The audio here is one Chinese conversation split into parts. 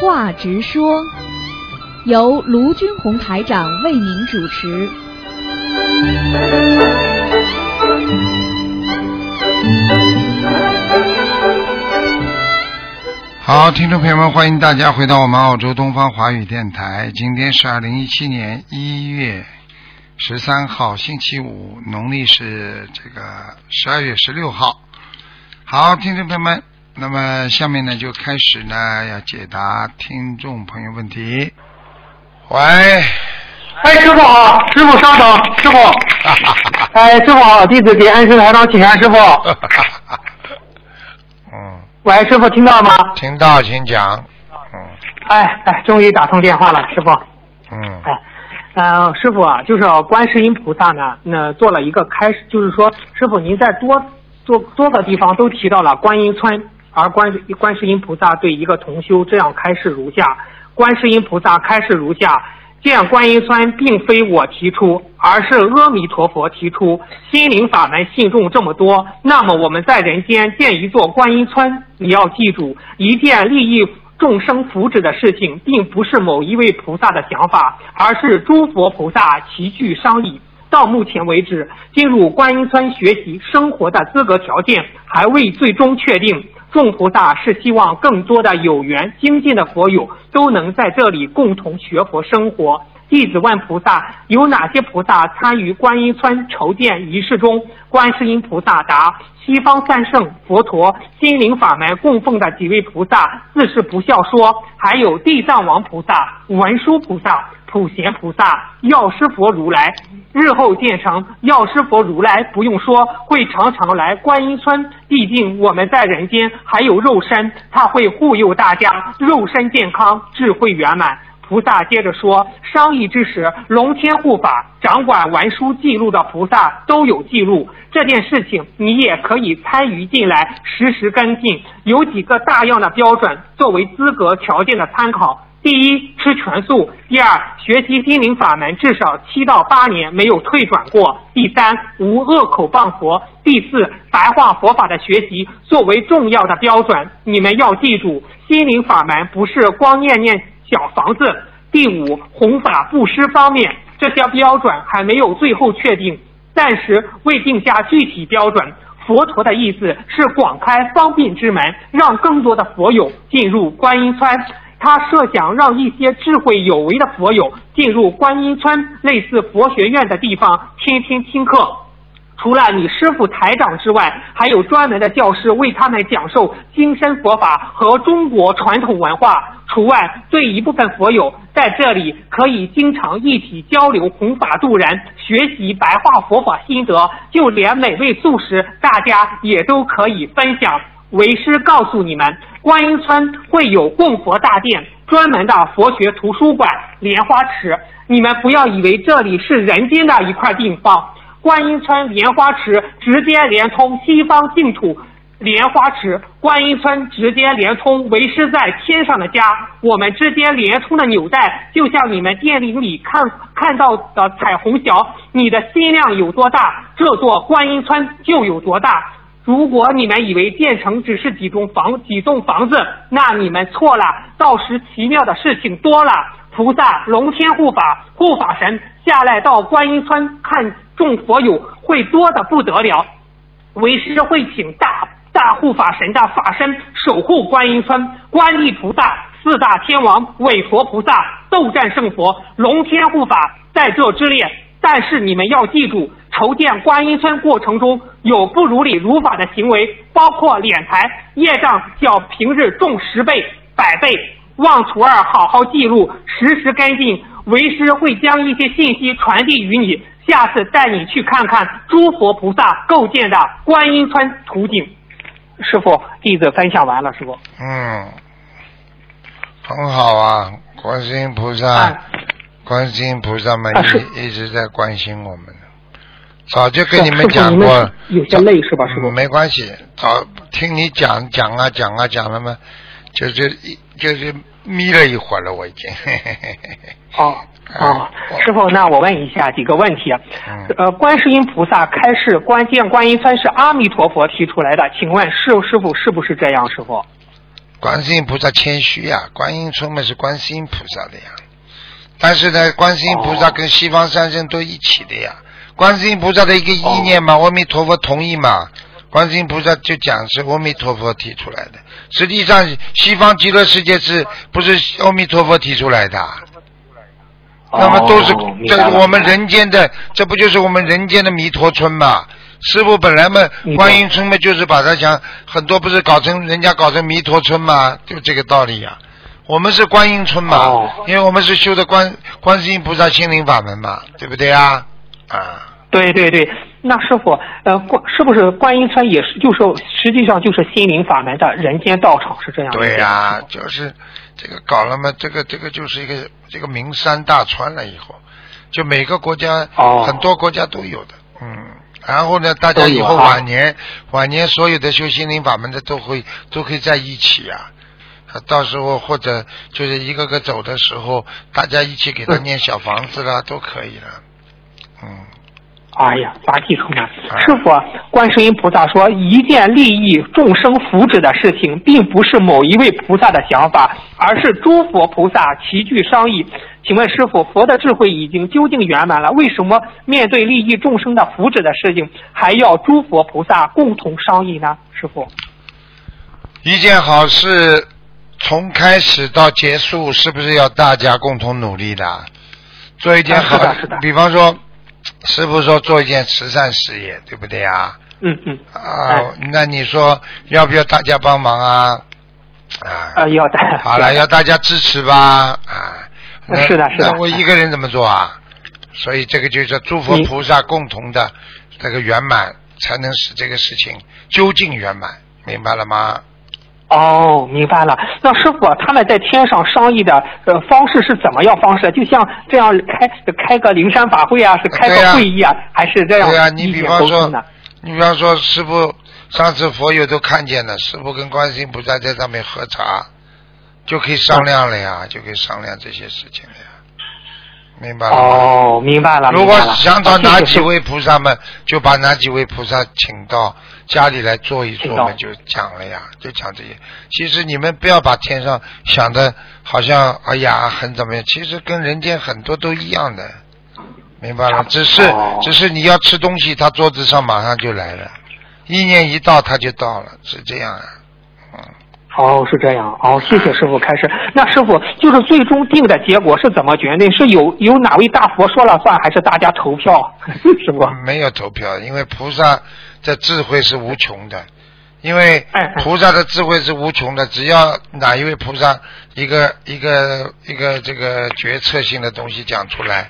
话直说，由卢军红台长为您主持。好，听众朋友们，欢迎大家回到我们澳洲东方华语电台。今天是二零一七年一月十三号，星期五，农历是这个十二月十六号。好，听众朋友们，那么下面呢就开始呢要解答听众朋友问题。喂，哎，师傅好，师傅稍等，师傅。哎，师傅好，弟子给安师台长请安，师傅。嗯，喂，师傅听到吗？听到，请讲。嗯哎哎，终于打通电话了，师傅。嗯哎，呃，师傅啊，就是观世音菩萨呢，那做了一个开始，就是说，师傅您在多多多个地方都提到了观音村，而观观世音菩萨对一个同修这样开示如下：观世音菩萨开示如下。建观音村并非我提出，而是阿弥陀佛提出。心灵法门信众这么多，那么我们在人间建一座观音村，你要记住，一件利益众生福祉的事情，并不是某一位菩萨的想法，而是诸佛菩萨齐聚商议。到目前为止，进入观音村学习生活的资格条件还未最终确定。众菩萨是希望更多的有缘精进的佛友都能在这里共同学佛生活。弟子问菩萨：有哪些菩萨参与观音村筹建仪式中？观世音菩萨答：西方三圣佛陀心灵法门供奉的几位菩萨自是不孝说，还有地藏王菩萨、文殊菩萨、普贤菩萨、药师佛如来。日后建成药师佛如来不用说，会常常来观音村。毕竟我们在人间还有肉身，他会护佑大家肉身健康，智慧圆满。菩萨接着说，商议之时，龙天护法掌管文书记录的菩萨都有记录。这件事情你也可以参与进来，实时跟进。有几个大样的标准作为资格条件的参考。第一，吃全素；第二，学习心灵法门至少七到八年没有退转过；第三，无恶口谤佛；第四，白话佛法的学习作为重要的标准。你们要记住，心灵法门不是光念念小房子。第五，弘法布施方面，这些标准还没有最后确定，暂时未定下具体标准。佛陀的意思是广开方便之门，让更多的佛友进入观音村。他设想让一些智慧有为的佛友进入观音村类似佛学院的地方听听听课。除了你师傅台长之外，还有专门的教师为他们讲授精深佛法和中国传统文化。除外，对一部分佛友在这里可以经常一起交流弘法度人，学习白话佛法心得。就连美味素食，大家也都可以分享。为师告诉你们，观音村会有供佛大殿、专门的佛学图书馆、莲花池。你们不要以为这里是人间的一块地方。观音村莲花池直接连通西方净土，莲花池观音村直接连通为师在天上的家。我们之间连通的纽带，就像你们电影里看看到的彩虹桥。你的心量有多大，这座观音村就有多大。如果你们以为建成只是几栋房几栋房子，那你们错了。到时奇妙的事情多了，菩萨、龙天护法、护法神下来到观音村看众佛友会多的不得了。为师会请大大护法神的法身守护观音村，观地菩萨、四大天王、韦佛菩萨、斗战胜佛、龙天护法在这之列。但是你们要记住，筹建观音村过程中有不如理如法的行为，包括敛财、业障较平日重十倍、百倍。望徒儿好好记录，时时跟进。为师会将一些信息传递于你，下次带你去看看诸佛菩萨构建的观音川图景。师傅，弟子分享完了，师傅。嗯，很好啊，观世音菩萨，哎观世音菩萨们啊一一直在关心我们的，早就跟你们讲过，有些累是吧，师傅嗯？没关系，早听你讲讲啊讲啊讲了嘛，就是一就是眯了一会儿了，我已经。嘿嘿嘿嘿嘿哦哦，师傅，那我问一下几个问题。嗯呃，观世音菩萨开示关键观音村是阿弥陀佛提出来的，请问师师傅是不是这样？师傅？观世音菩萨谦虚呀，观音村嘛是观世音菩萨的呀。但是呢，观世音菩萨跟西方三圣都一起的呀。观世音菩萨的一个意念嘛，阿弥陀佛同意嘛。观世音菩萨就讲是阿弥陀佛提出来的，实际上西方极乐世界是不是阿弥陀佛提出来的？那么都是这是我们人间的，这不就是我们人间的弥陀村嘛？师傅本来嘛，观音村嘛，就是把它想很多不是搞成人家搞成弥陀村嘛，就这个道理呀。我们是观音村嘛，因为我们是修的观观世音菩萨心灵法门嘛，对不对啊？啊。对对对，那师傅，呃，观是不是观音山也是，就是实际上就是心灵法门的人间道场是这样？对呀，就是这个搞了嘛，这个这个就是一个这个名山大川了以后，就每个国家哦很多国家都有的，嗯，然后呢，大家以后晚年晚年所有的修心灵法门的都会都可以在一起呀，到时候或者就是一个个走的时候，大家一起给他念小房子啦，都可以了，嗯。哎呀，法体充满。师傅，观世音菩萨说，一件利益众生福祉的事情，并不是某一位菩萨的想法，而是诸佛菩萨齐聚商议。请问师傅，佛的智慧已经究竟圆满了？为什么面对利益众生的福祉的事情，还要诸佛菩萨共同商议呢？师傅，一件好事从开始到结束，是不是要大家共同努力的？做一件好，比方说。师傅说做一件慈善事业，对不对啊？嗯嗯。啊，那你说要不要大家帮忙啊？啊。要的。好了，要大家支持吧啊。是的，是的。那我一个人怎么做啊？所以这个就是诸佛菩萨共同的这个圆满，才能使这个事情究竟圆满，明白了吗？哦，明白了。那师傅他们在天上商议的呃方式是怎么样方式？就像这样开开个灵山法会啊，是开个会议啊，还是这样？对啊，你比方说，你比方说，师傅上次佛友都看见了，师傅跟观世音菩萨在上面喝茶，就可以商量了呀，就可以商量这些事情了呀。明白了哦，明白了。如果想找哪几位菩萨们，就把哪几位菩萨请到家里来坐一坐我们，就讲了呀，就讲这些。其实你们不要把天上想的好像哎呀很怎么样，其实跟人间很多都一样的，明白了？只是只是你要吃东西，他桌子上马上就来了，意念一到他就到了，是这样啊。哦，是这样。哦，谢谢师傅开始。那师傅就是最终定的结果是怎么决定？是有有哪位大佛说了算，还是大家投票？师傅没有投票，因为菩萨的智慧是无穷的，因为菩萨的智慧是无穷的。只要哪一位菩萨一个一个一个这个决策性的东西讲出来，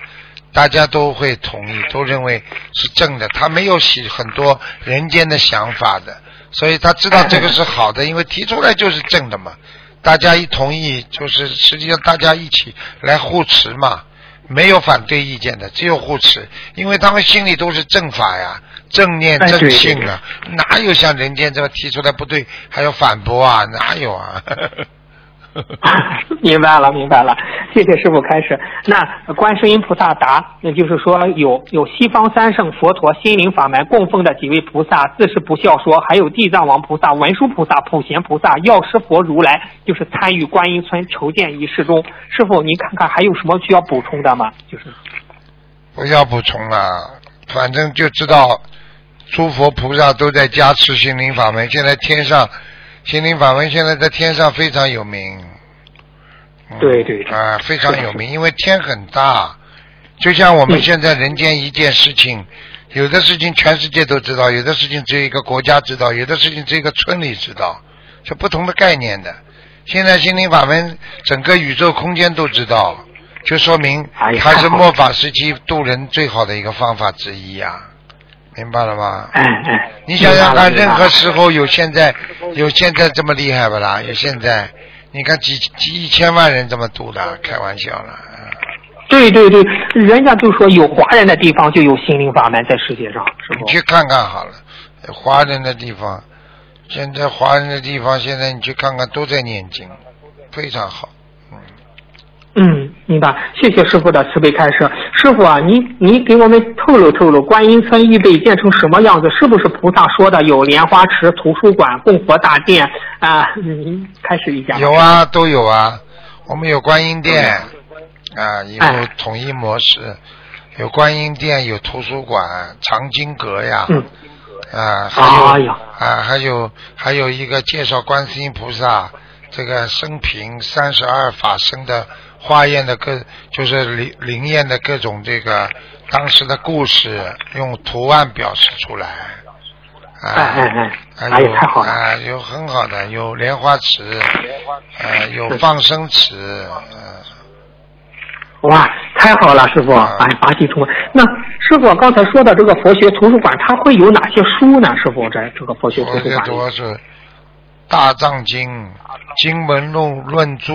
大家都会同意，都认为是正的。他没有洗很多人间的想法的。所以他知道这个是好的，因为提出来就是正的嘛，大家一同意，就是实际上大家一起来护持嘛，没有反对意见的，只有护持，因为他们心里都是正法呀，正念正信啊，哪有像人间这么提出来不对还要反驳啊？哪有啊？明白了，明白了，谢谢师傅开始。那观世音菩萨答，那就是说有有西方三圣佛陀心灵法门供奉的几位菩萨自是不孝说，还有地藏王菩萨、文殊菩萨、普贤菩萨、药师佛如来，就是参与观音村筹建仪式中。师傅，您看看还有什么需要补充的吗？就是不要补充了，反正就知道诸佛菩萨都在加持心灵法门，现在天上。心灵法门现在在天上非常有名，对对啊，非常有名，因为天很大，就像我们现在人间一件事情，有的事情全世界都知道，有的事情只有一个国家知道，有的事情只有一个村里知道，是不同的概念的。现在心灵法门整个宇宙空间都知道，就说明它是末法时期渡人最好的一个方法之一呀。明白了吗？嗯嗯，你想想看，任何时候有现在有现在这么厉害不啦？有现在，你看几几一千万人这么读的，开玩笑了。对对对，人家就说有华人的地方就有心灵法门在世界上，是你去看看好了，华人的地方，现在华人的地方，现在你去看看都在念经，非常好。嗯，明白。谢谢师傅的慈悲开示。师傅啊，你你给我们透露透露，观音村预备建成什么样子？是不是菩萨说的有莲花池、图书馆、供佛大殿啊？您开始一下。有啊，都有啊。我们有观音殿啊，以后统一模式，有观音殿，有图书馆、藏经阁呀。嗯。啊，还有啊，还有还有一个介绍观世音菩萨这个生平三十二法身的。化验的各就是灵灵验的各种这个当时的故事，用图案表示出来。哎哎哎，哎呀，太好了！啊，有很好的，有莲花池，呃，有放生池，嗯。哇，太好了，师傅！哎，八喜充那师傅刚才说的这个佛学图书馆，它会有哪些书呢？师傅，在这个佛学图书馆主要是《大藏经》《经文论论著》。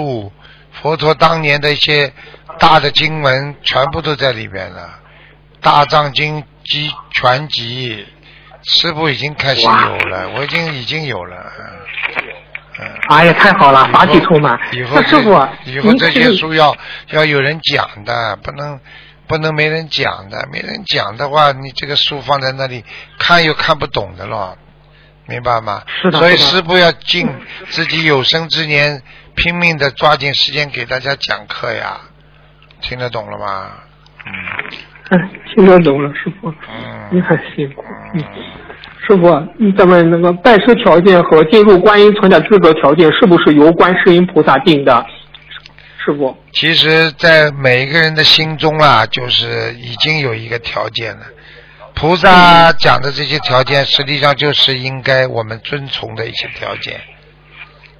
佛陀当年的一些大的经文全部都在里边了，《大藏经》集全集，师傅已经开始有了，我已经已经有了。嗯。哎呀，太好了，法体充满。以后师傅，以后这些书要要有人讲的，不能不能没人讲的，没人讲的话，你这个书放在那里看又看不懂的了，明白吗？是的。所以师傅要尽自己有生之年。拼命的抓紧时间给大家讲课呀，听得懂了吗？嗯，哎听得懂了，师傅。嗯，你很辛苦。嗯，师傅，咱们那个拜师条件和进入观音村的资格条件是不是由观世音菩萨定的？师傅，其实，在每一个人的心中啊，就是已经有一个条件了。菩萨讲的这些条件，实际上就是应该我们遵从的一些条件。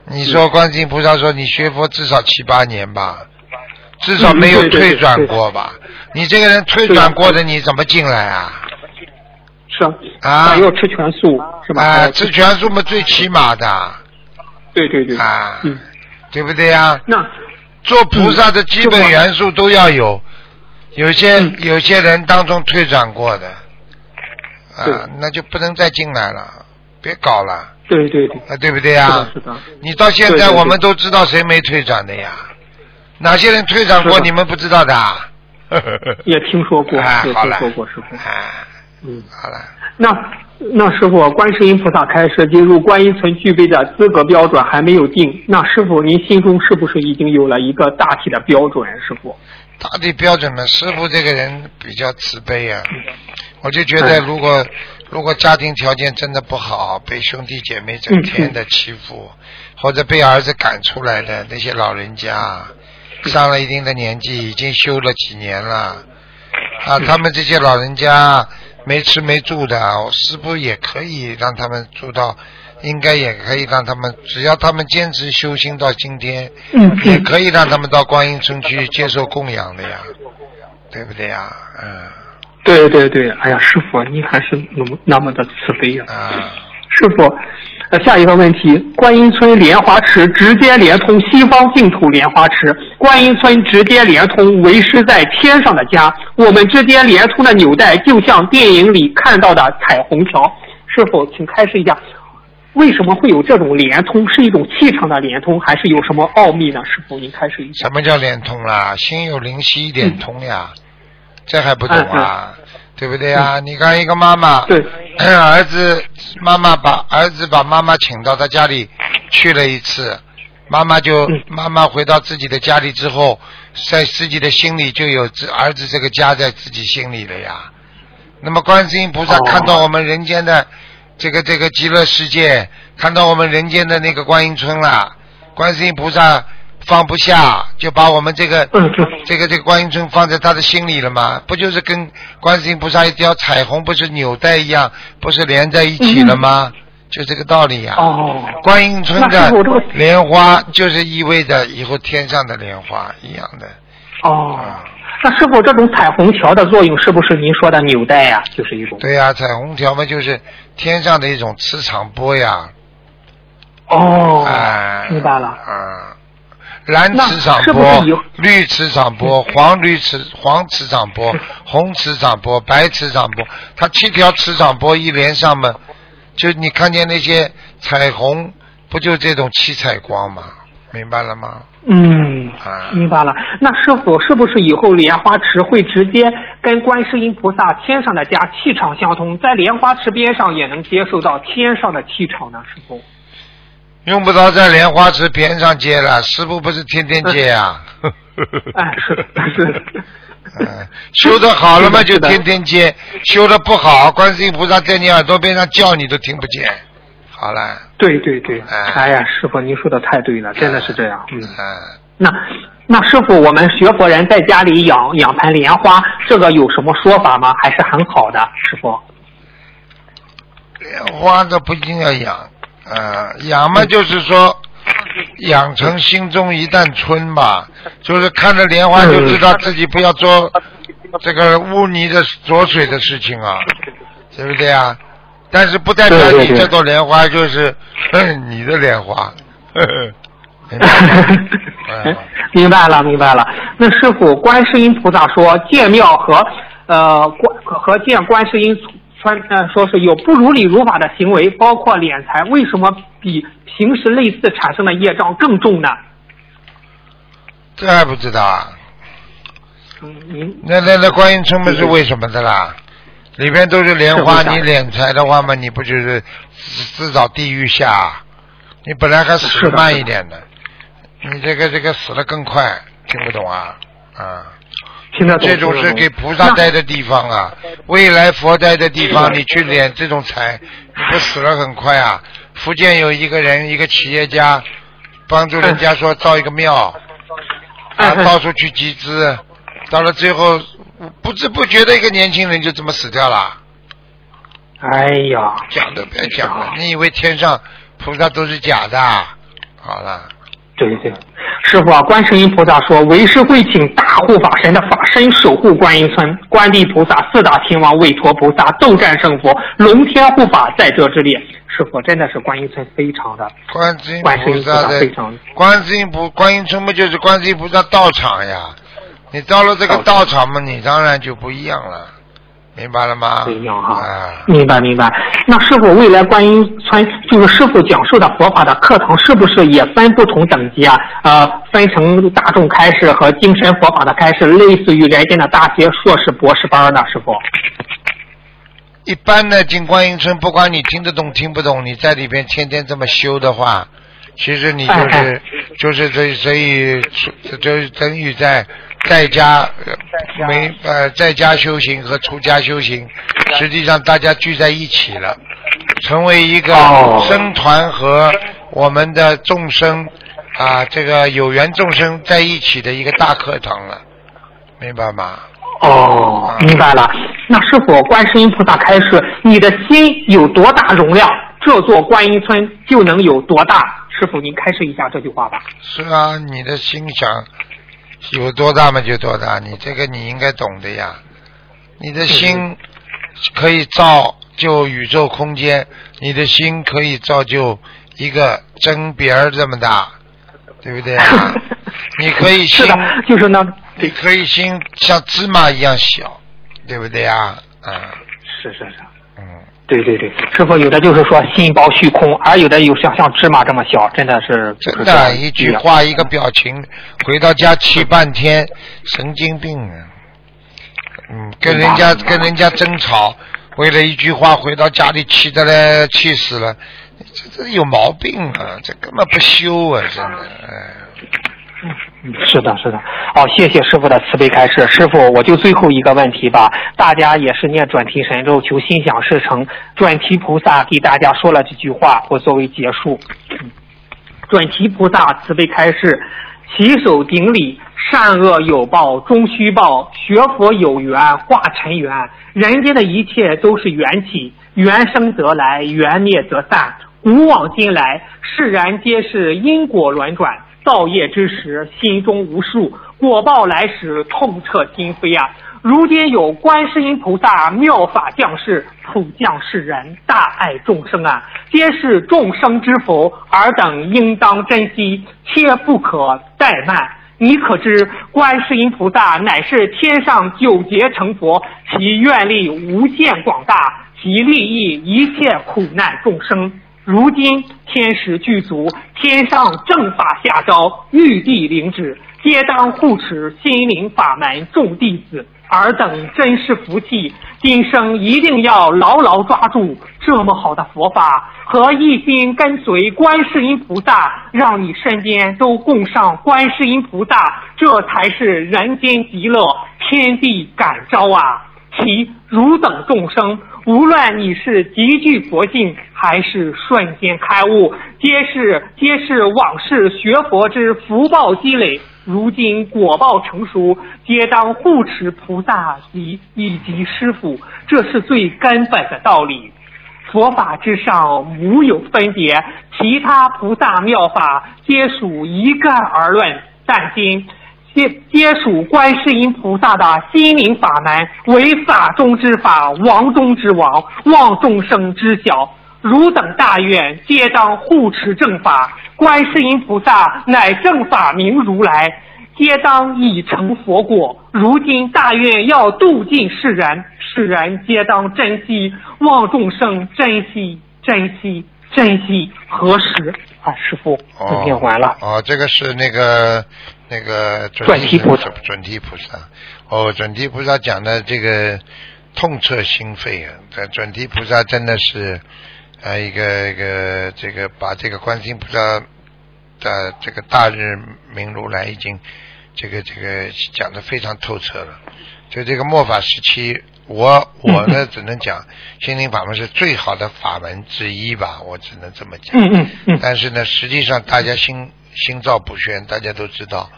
你说观世音菩萨说你学佛至少七八年吧，至少没有退转过吧？你这个人退转过的你怎么进来啊？是啊，啊要吃全素是吧？啊，吃全素嘛最起码的。对对对。啊，嗯，对不对呀？那做菩萨的基本元素都要有，有些有些人当中退转过的，啊，那就不能再进来了，别搞了。对对对，啊，对不对呀？是的，是的。你到现在我们都知道谁没退转的呀？哪些人退转过？你们不知道的？也听说过，也听说过，师傅。嗯，好了。那那师傅，观世音菩萨开始进入观音村具备的资格标准还没有定，那师傅您心中是不是已经有了一个大体的标准？师傅。大体标准嘛，师傅这个人比较慈悲啊，我就觉得如果。如果家庭条件真的不好，被兄弟姐妹整天的欺负，或者被儿子赶出来的那些老人家，上了一定的年纪，已经修了几年了，啊，他们这些老人家没吃没住的，是不是也可以让他们住到？应该也可以让他们，只要他们坚持修心到今天，也可以让他们到观音村去接受供养的呀，对不对呀？嗯。对对对，哎呀，师傅，你还是那么那么的慈悲呀！啊师傅，呃，下一个问题，观音村莲花池直接连通西方净土莲花池，观音村直接连通为师在天上的家，我们之间连通的纽带就像电影里看到的彩虹桥。师傅，请开示一下，为什么会有这种连通？是一种气场的连通，还是有什么奥秘呢？师傅，您开示一下。什么叫连通啦？心有灵犀一点通呀。这还不懂啊，对不对啊？你看一个妈妈，儿子妈妈把儿子把妈妈请到他家里去了一次，妈妈就妈妈回到自己的家里之后，在自己的心里就有儿子这个家在自己心里了呀。那么观世音菩萨看到我们人间的这个这个极乐世界，看到我们人间的那个观音村了，观世音菩萨。放不下，就把我们这个这个这个观音村放在他的心里了吗？不就是跟观世音菩萨一条彩虹不是纽带一样，不是连在一起了吗？就这个道理呀。哦。观音村的莲花就是意味着以后天上的莲花一样的。哦。那师傅，这种彩虹桥的作用是不是您说的纽带呀？就是一种。对呀，彩虹桥嘛，就是天上的一种磁场波呀。哦。哎。明白了。啊。蓝磁场波、绿磁场波、黄绿磁黄磁场波、红磁场波、白磁场波，它七条磁场波一连上嘛，就你看见那些彩虹，不就这种七彩光吗？明白了吗？嗯啊，明白了。那师傅是不是以后莲花池会直接跟观世音菩萨天上的家气场相通，在莲花池边上也能接受到天上的气场呢？师傅？用不着在莲花池边上接了，师傅不是天天接啊。哎，是的，是的。嗯，修的好了嘛，就天天接；修的不好，观世音菩萨在你耳朵边上叫，你都听不见。好了，对对对，哎哎呀，师傅您说的太对了，真的是这样。嗯，嗯，那那师傅，我们学佛人在家里养养盆莲花，这个有什么说法吗？还是很好的，师傅。莲花都不一定要养，呃，养嘛就是说养成心中一担春吧，就是看着莲花就知道自己不要做这个污泥的浊水的事情啊，对不对啊？但是不代表你这朵莲花就是嗯 你的莲花，呵呵 明白了，明白了。那师傅，观世音菩萨说建庙和呃观和建观世音穿呃说是有不如理如法的行为，包括敛财，为什么比平时类似产生的业障更重呢？这还不知道啊？嗯，您那那那观音村不是为什么的啦？里边都是莲花，你敛财的话嘛，你不就是自自找地狱下？你本来还死慢一点的，你这个这个死的更快，听不懂啊？啊，听得懂。这种是给菩萨待的地方啊，未来佛待的地方，你去敛这种财，你不死了很快啊？福建有一个人，一个企业家，帮助人家说造一个庙，啊，到处去集资，到了最后不知不觉的一个年轻人就这么死掉了。哎呀，讲都不要讲了，你以为天上菩萨都是假的？好了，对对，师傅啊，观世音菩萨说，为师会请大护法神的法身守护观音村，观地菩萨、四大天王、韦陀菩萨、斗战胜佛、龙天护法在这之列。师傅真的是观音村非常的，观世音观世音菩菩萨非常观世音菩观音村不就是观世音菩萨道场呀？你到了这个道场嘛，你当然就不一样了，明白了吗？不一样哈。啊，明白明白。那师傅未来观音村就是师傅讲授的佛法的课程，是不是也分不同等级啊？呃，分成大众开示和精神佛法的开示，类似于人间的大学、硕士、博士班呢？师傅。一般的进观音村，不管你听得懂听不懂，你在里边天天这么修的话，其实你就哎是就是这所以出就等于在在家呃没呃在家修行和出家修行，实际上大家聚在一起了，成为一个哦僧团和我们的众生啊这个有缘众生在一起的一个大课堂了，明白吗？哦，明白了。那师傅，观世音菩萨开示，你的心有多大容量，这座观音村就能有多大。师傅，您开示一下这句话吧。是啊，你的心想有多大嘛就多大，你这个你应该懂的呀。你的心可以造就宇宙空间，你的心可以造就一个针鼻儿这么大，对不对啊？你可以心是的，就是那，你可以心像芝麻一样小，对不对啊？啊，是是是。嗯，对对对，师傅有的就是说心包虚空，而有的有像像芝麻这么小，真的是真的，一句话一个表情，回到家气半天，神经病啊！嗯，跟人家跟人家争吵，为了一句话回到家里气的嘞，气死了，这这有毛病啊！这根本不修啊，真的，哎。嗯是的，是的。哦，谢谢师傅的慈悲开示。师傅，我就最后一个问题吧。大家也是念转提神咒，求心想事成。转提菩萨给大家说了这句话，我作为结束。转提菩萨慈悲开示，起手顶礼，善恶有报，终须报。学佛有缘，化尘缘。人间的一切都是缘起，缘生则来，缘灭则散。古往今来，世然皆是因果轮转。造业之时，心中无数；果报来时，痛彻心扉啊！如今有观世音菩萨妙法降世，普降世人，大爱众生啊！皆是众生之福，尔等应当珍惜，切不可怠慢。你可知观世音菩萨乃是天上九劫成佛，其愿力无限广大，其利益一切苦难众生。如今天时具足，天上正法下诏，玉帝领旨，皆当护持心灵法门众弟子。尔等真是福气，今生一定要牢牢抓住这么好的佛法，和一心跟随观世音菩萨，让你身边都供上观世音菩萨，这才是人间极乐，天地感召啊！其汝等众生，无论你是极具佛性，还是瞬间开悟，皆是皆是往事学佛之福报积累。如今果报成熟，皆当护持菩萨及以及师父，这是最根本的道理。佛法之上无有分别，其他菩萨妙法皆属一概而论。但今皆皆属观世音菩萨的心灵法门，为法中之法，王中之王，望众生知晓。汝等大愿，皆当护持正法。观世音菩萨乃正法明如来，皆当已成佛果。如今大愿要度尽世人，世人皆当珍惜，望众生珍惜，珍惜，珍惜。何时啊？师傅，念完了。哦，这个是那个那个准提菩萨。准提菩萨。哦，准提菩萨讲的这个痛彻心扉啊！这准提菩萨真的是。啊，一个一个，这个把这个观音菩萨的这个大日明如来已经这个这个讲的非常透彻了。就这个末法时期，我我呢只能讲心灵法门是最好的法门之一吧，我只能这么讲。嗯嗯嗯。但是呢，实际上大家心心照不宣，大家都知道。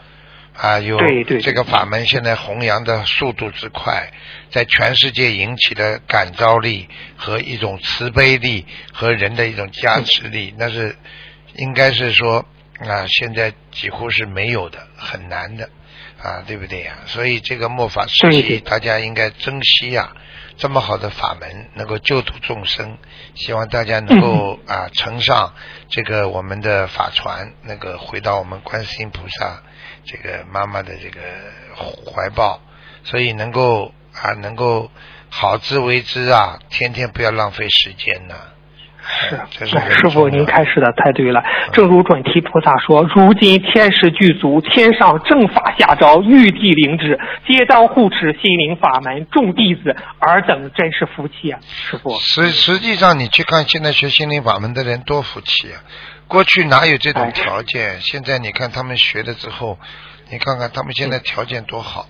啊，有这个法门现在弘扬的速度之快，在全世界引起的感召力和一种慈悲力和人的一种加持力，那是应该是说啊，现在几乎是没有的，很难的啊，对不对呀？所以这个末法时期，大家应该珍惜呀，这么好的法门能够救度众生，希望大家能够啊乘上这个我们的法船，那个回到我们观世音菩萨。这个妈妈的这个怀抱，所以能够啊，能够好自为之啊，天天不要浪费时间呢。是，师傅您开示的太对了。正如准提菩萨说：“如今天时具足，天上正法下诏，玉帝领旨，皆当护持心灵法门众弟子。尔等真是福气啊，师傅。”实实际上，你去看现在学心灵法门的人多福气啊。过去哪有这种条件？现在你看他们学了之后，你看看他们现在条件多好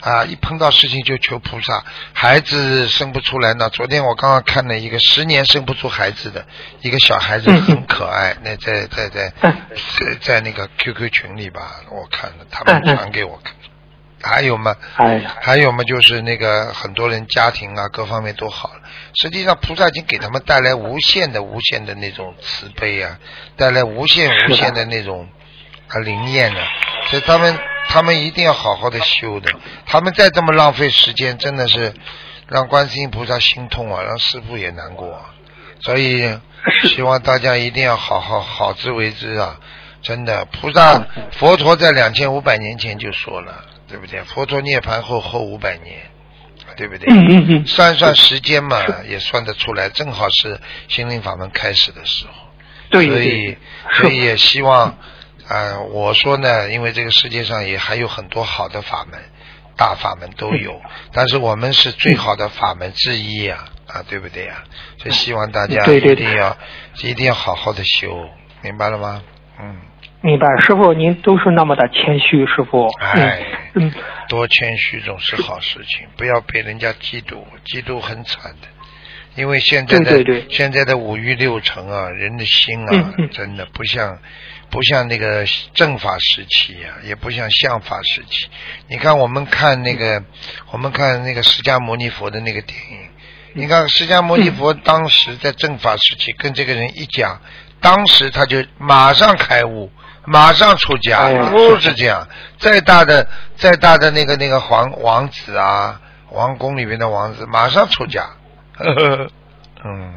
啊！一碰到事情就求菩萨，孩子生不出来呢。昨天我刚刚看了一个十年生不出孩子的一个小孩子，很可爱。那在在在在在那个 QQ 群里吧，我看了，他们传给我看。还有吗？还有吗？就是那个很多人家庭啊，各方面都好了。实际上，菩萨已经给他们带来无限的、无限的那种慈悲啊，带来无限、无限的那种啊灵验呢。所以他们，他们一定要好好的修的。他们再这么浪费时间，真的是让观世音菩萨心痛啊，让师傅也难过。啊所以，希望大家一定要好好好自为之啊！真的，菩萨佛陀在两千五百年前就说了。对不对？佛陀涅槃后后五百年，对不对？算算时间嘛，也算得出来，正好是心灵法门开始的时候。对所以，所以也希望啊，我说呢，因为这个世界上也还有很多好的法门，大法门都有，但是我们是最好的法门之一呀，啊，对不对呀？所以希望大家一定要一定要好好的修，明白了吗？嗯。明白，师傅您都是那么的谦虚，师傅。哎，嗯，多谦虚总是好事情，不要被人家嫉妒，嫉妒很惨的。因为现在的现在的五欲六尘啊，人的心啊，真的不像不像那个正法时期啊，也不像相法时期。你看我们看那个，我们看那个释迦牟尼佛的那个电影，你看释迦牟尼佛当时在正法时期跟这个人一讲，当时他就马上开悟。马上出家，不是这样。再大的、再大的那个那个皇王子啊，王宫里面的王子，马上出家。呵 呵嗯，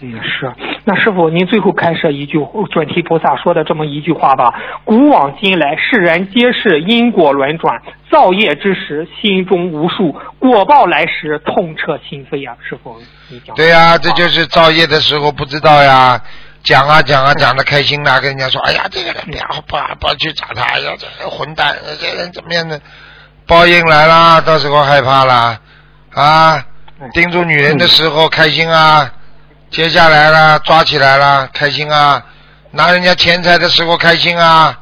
也是。那师傅，您最后开设一句准提菩萨说的这么一句话吧：古往今来，世人皆是因果轮转，造业之时心中无数，果报来时痛彻心扉呀。师傅，你讲。对呀，这就是造业的时候不知道呀。讲啊讲啊讲的开心呐，跟人家说，哎呀，这个人不要不去找他，哎呀，这个混蛋，这个人怎么样的？报应来啦，到时候害怕啦，啊，盯住女人的时候开心啊，接下来了抓起来了开心啊，拿人家钱财的时候开心啊，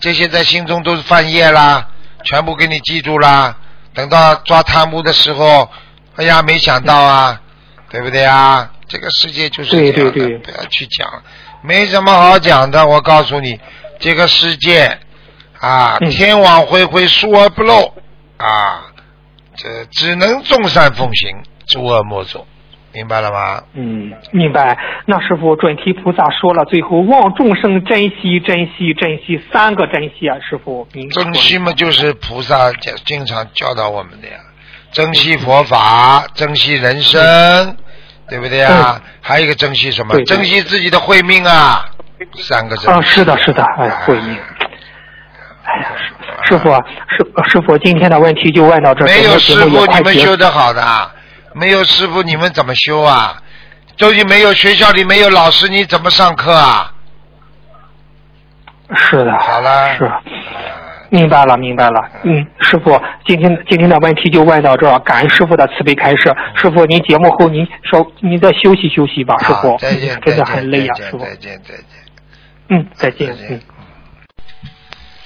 这些在心中都是犯业啦，全部给你记住啦。等到抓贪污的时候，哎呀，没想到啊，对不对啊？这个世界就是这样的，对对对不要去讲，没什么好讲的。我告诉你，这个世界啊，嗯天网恢恢，疏而不漏啊，这只能众善奉行，诸恶莫作，明白了吗？嗯，明白。那师傅，准提菩萨说了，最后望众生珍惜、珍惜、珍惜三个珍惜啊，师傅，珍惜嘛，就是菩萨讲经常教导我们的呀，珍惜佛法，珍惜人生，对不对啊？还有一个珍惜什么？珍惜自己的慧命啊，三个珍啊，是的，是的，哎，慧命。哎呀，师师傅啊，师师傅，今天的问题就问到这，没有师傅你们修得好的，没有师傅你们怎么修啊？究竟没有学校里没有老师，你怎么上课啊？是的，好了，是。明白了，明白了。嗯，师傅，今天今天的问题就问到这儿，感恩师傅的慈悲开示。师傅，您节目后您稍您再休息休息吧，师傅，再见，真的很累啊、师傅再见，。再见，嗯，再。见嗯。